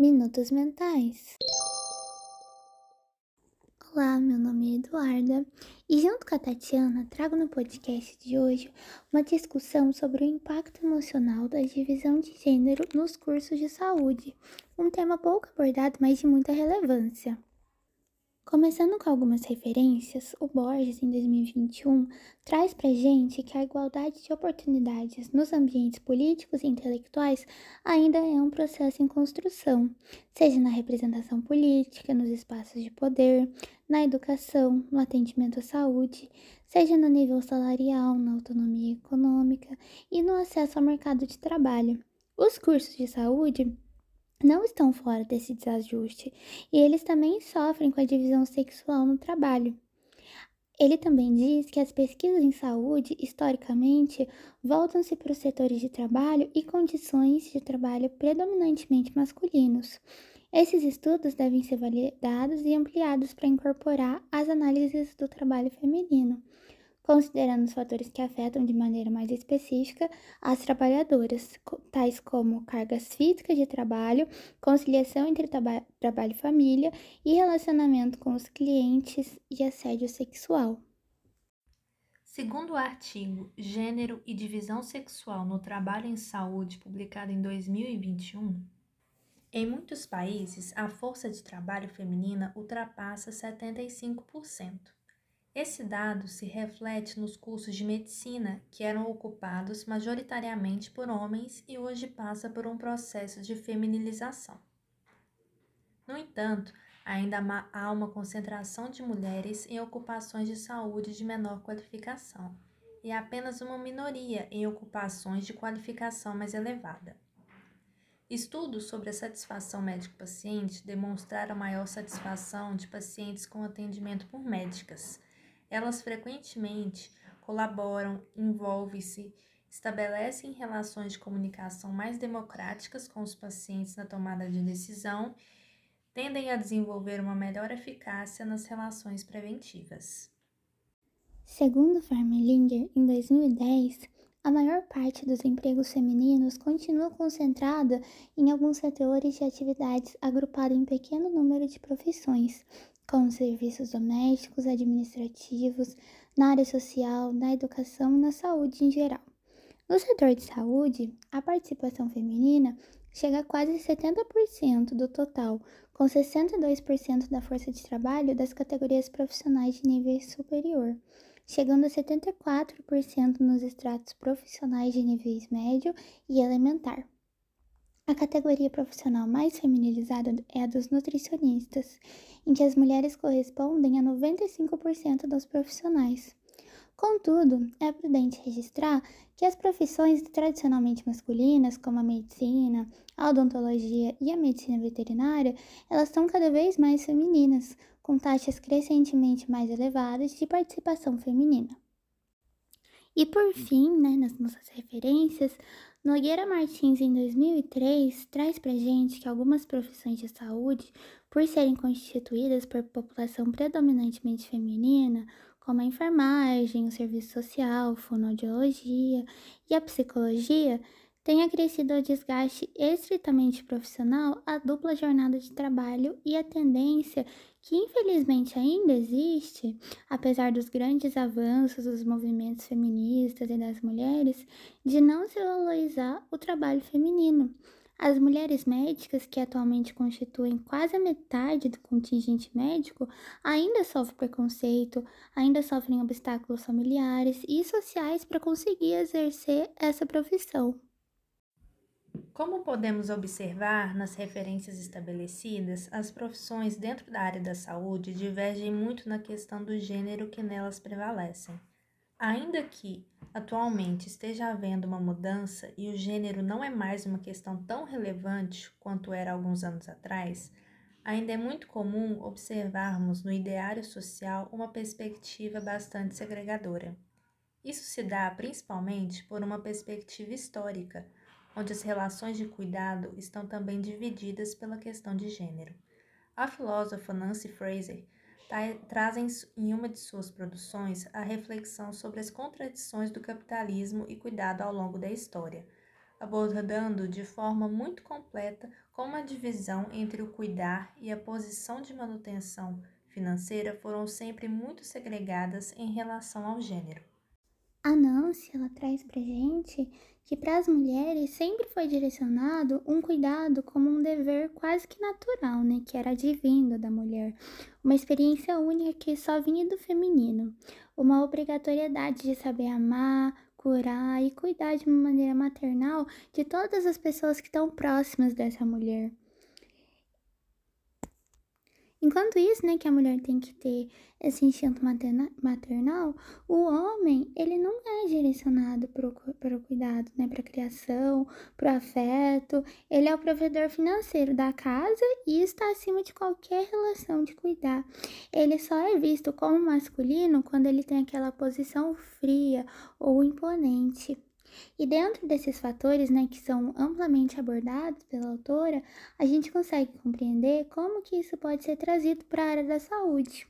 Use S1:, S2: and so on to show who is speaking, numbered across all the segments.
S1: Minutos Mentais. Olá, meu nome é Eduarda e junto com a Tatiana trago no podcast de hoje uma discussão sobre o impacto emocional da divisão de gênero nos cursos de saúde, um tema pouco abordado, mas de muita relevância. Começando com algumas referências, o Borges, em 2021, traz para gente que a igualdade de oportunidades nos ambientes políticos e intelectuais ainda é um processo em construção, seja na representação política, nos espaços de poder, na educação, no atendimento à saúde, seja no nível salarial, na autonomia econômica e no acesso ao mercado de trabalho. Os cursos de saúde não estão fora desse desajuste e eles também sofrem com a divisão sexual no trabalho. Ele também diz que as pesquisas em saúde, historicamente, voltam-se para os setores de trabalho e condições de trabalho predominantemente masculinos. Esses estudos devem ser validados e ampliados para incorporar as análises do trabalho feminino considerando os fatores que afetam de maneira mais específica as trabalhadoras, tais como cargas físicas de trabalho, conciliação entre traba trabalho e família e relacionamento com os clientes e assédio sexual.
S2: Segundo o artigo Gênero e Divisão Sexual no Trabalho em Saúde, publicado em 2021, em muitos países a força de trabalho feminina ultrapassa 75%. Esse dado se reflete nos cursos de medicina, que eram ocupados majoritariamente por homens e hoje passa por um processo de feminilização. No entanto, ainda há uma concentração de mulheres em ocupações de saúde de menor qualificação e apenas uma minoria em ocupações de qualificação mais elevada. Estudos sobre a satisfação médico-paciente demonstraram maior satisfação de pacientes com atendimento por médicas elas frequentemente colaboram, envolvem-se, estabelecem relações de comunicação mais democráticas com os pacientes na tomada de decisão, tendem a desenvolver uma melhor eficácia nas relações preventivas.
S1: Segundo Farmelinger, em 2010, a maior parte dos empregos femininos continua concentrada em alguns setores de atividades agrupada em pequeno número de profissões, como serviços domésticos, administrativos, na área social, na educação e na saúde em geral. No setor de saúde, a participação feminina chega a quase 70% do total, com 62% da força de trabalho das categorias profissionais de nível superior, chegando a 74% nos estratos profissionais de níveis médio e elementar. A categoria profissional mais feminilizada é a dos nutricionistas, em que as mulheres correspondem a 95% dos profissionais. Contudo, é prudente registrar que as profissões tradicionalmente masculinas, como a medicina, a odontologia e a medicina veterinária, elas são cada vez mais femininas, com taxas crescentemente mais elevadas de participação feminina. E por fim, né, nas nossas referências, Nogueira Martins, em 2003, traz para gente que algumas profissões de saúde, por serem constituídas por população predominantemente feminina, como a enfermagem, o serviço social, fonoaudiologia e a psicologia, tem acrescido o desgaste estritamente profissional, a dupla jornada de trabalho e a tendência que infelizmente ainda existe, apesar dos grandes avanços dos movimentos feministas e das mulheres, de não se valorizar o trabalho feminino. As mulheres médicas, que atualmente constituem quase a metade do contingente médico, ainda sofrem preconceito, ainda sofrem obstáculos familiares e sociais para conseguir exercer essa profissão.
S2: Como podemos observar nas referências estabelecidas, as profissões dentro da área da saúde divergem muito na questão do gênero que nelas prevalecem. Ainda que, atualmente, esteja havendo uma mudança e o gênero não é mais uma questão tão relevante quanto era alguns anos atrás, ainda é muito comum observarmos no ideário social uma perspectiva bastante segregadora. Isso se dá principalmente por uma perspectiva histórica onde as relações de cuidado estão também divididas pela questão de gênero. A filósofa Nancy Fraser traz em uma de suas produções a reflexão sobre as contradições do capitalismo e cuidado ao longo da história, abordando de forma muito completa como a divisão entre o cuidar e a posição de manutenção financeira foram sempre muito segregadas em relação ao gênero.
S1: A Nancy, ela traz pra gente que para as mulheres sempre foi direcionado um cuidado como um dever quase que natural, né, que era divino da mulher, uma experiência única que só vinha do feminino, uma obrigatoriedade de saber amar, curar e cuidar de uma maneira maternal de todas as pessoas que estão próximas dessa mulher. Enquanto isso, né, que a mulher tem que ter esse instinto materna, maternal, o homem, ele não é direcionado para o cuidado, né, para a criação, para o afeto. Ele é o provedor financeiro da casa e está acima de qualquer relação de cuidar. Ele só é visto como masculino quando ele tem aquela posição fria ou imponente. E dentro desses fatores, né, que são amplamente abordados pela autora, a gente consegue compreender como que isso pode ser trazido para a área da saúde.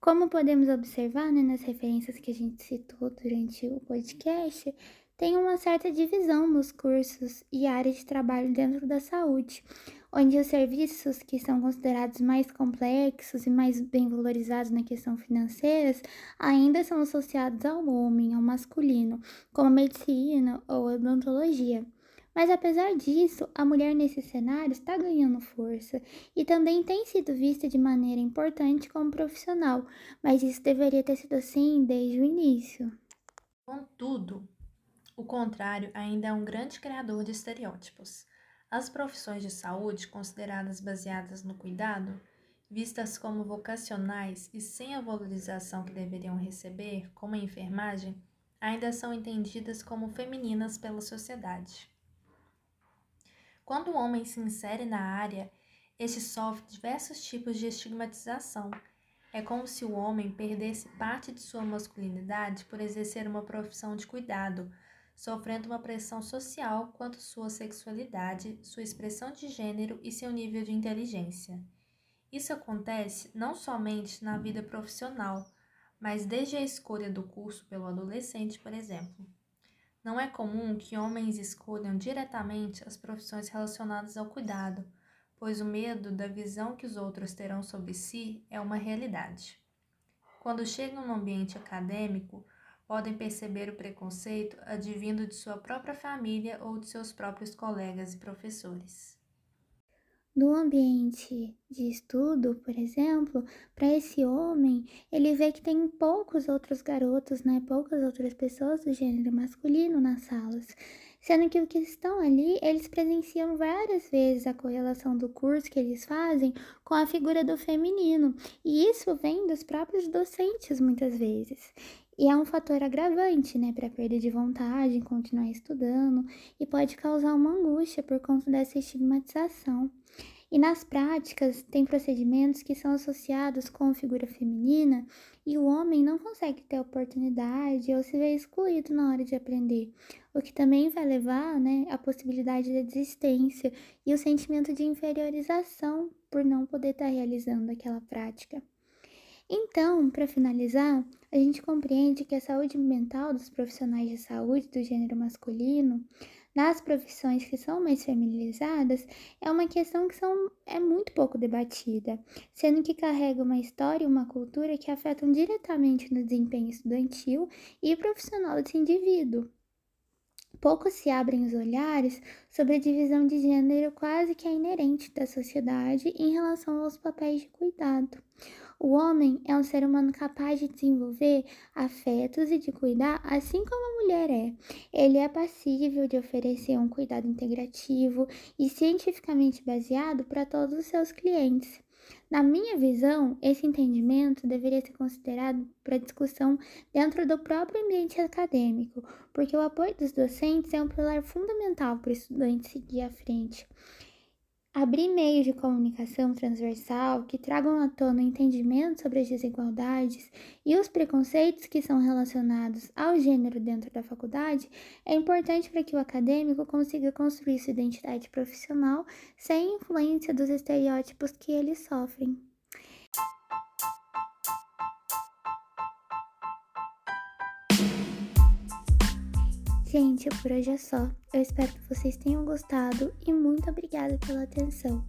S1: Como podemos observar né, nas referências que a gente citou durante o podcast, tem uma certa divisão nos cursos e áreas de trabalho dentro da saúde, onde os serviços que são considerados mais complexos e mais bem valorizados na questão financeira ainda são associados ao homem, ao masculino, como medicina ou odontologia. Mas apesar disso, a mulher nesse cenário está ganhando força e também tem sido vista de maneira importante como profissional, mas isso deveria ter sido assim desde o início.
S2: Contudo, o contrário ainda é um grande criador de estereótipos. As profissões de saúde, consideradas baseadas no cuidado, vistas como vocacionais e sem a valorização que deveriam receber, como a enfermagem, ainda são entendidas como femininas pela sociedade. Quando o homem se insere na área, este sofre diversos tipos de estigmatização. É como se o homem perdesse parte de sua masculinidade por exercer uma profissão de cuidado, sofrendo uma pressão social quanto sua sexualidade, sua expressão de gênero e seu nível de inteligência. Isso acontece não somente na vida profissional, mas desde a escolha do curso pelo adolescente, por exemplo. Não é comum que homens escolham diretamente as profissões relacionadas ao cuidado, pois o medo da visão que os outros terão sobre si é uma realidade. Quando chegam no ambiente acadêmico, podem perceber o preconceito advindo de sua própria família ou de seus próprios colegas e professores.
S1: No ambiente de estudo, por exemplo, para esse homem, ele vê que tem poucos outros garotos, né, poucas outras pessoas do gênero masculino nas salas, sendo que os que estão ali, eles presenciam várias vezes a correlação do curso que eles fazem com a figura do feminino, e isso vem dos próprios docentes muitas vezes. E é um fator agravante, né, para perda de vontade em continuar estudando e pode causar uma angústia por conta dessa estigmatização. E nas práticas, tem procedimentos que são associados com a figura feminina e o homem não consegue ter oportunidade ou se vê excluído na hora de aprender, o que também vai levar né, à possibilidade de desistência e o sentimento de inferiorização por não poder estar realizando aquela prática. Então, para finalizar, a gente compreende que a saúde mental dos profissionais de saúde do gênero masculino, nas profissões que são mais feminizadas, é uma questão que são, é muito pouco debatida, sendo que carrega uma história e uma cultura que afetam diretamente no desempenho estudantil e profissional desse indivíduo. Pouco se abrem os olhares sobre a divisão de gênero quase que é inerente da sociedade em relação aos papéis de cuidado. O homem é um ser humano capaz de desenvolver afetos e de cuidar, assim como a mulher é. Ele é passível de oferecer um cuidado integrativo e cientificamente baseado para todos os seus clientes. Na minha visão, esse entendimento deveria ser considerado para discussão dentro do próprio ambiente acadêmico, porque o apoio dos docentes é um pilar fundamental para o estudante seguir à frente. Abrir meios de comunicação transversal que tragam à tona o entendimento sobre as desigualdades e os preconceitos que são relacionados ao gênero dentro da faculdade é importante para que o acadêmico consiga construir sua identidade profissional sem influência dos estereótipos que eles sofrem. Gente, por hoje é só. Eu espero que vocês tenham gostado e muito obrigada pela atenção.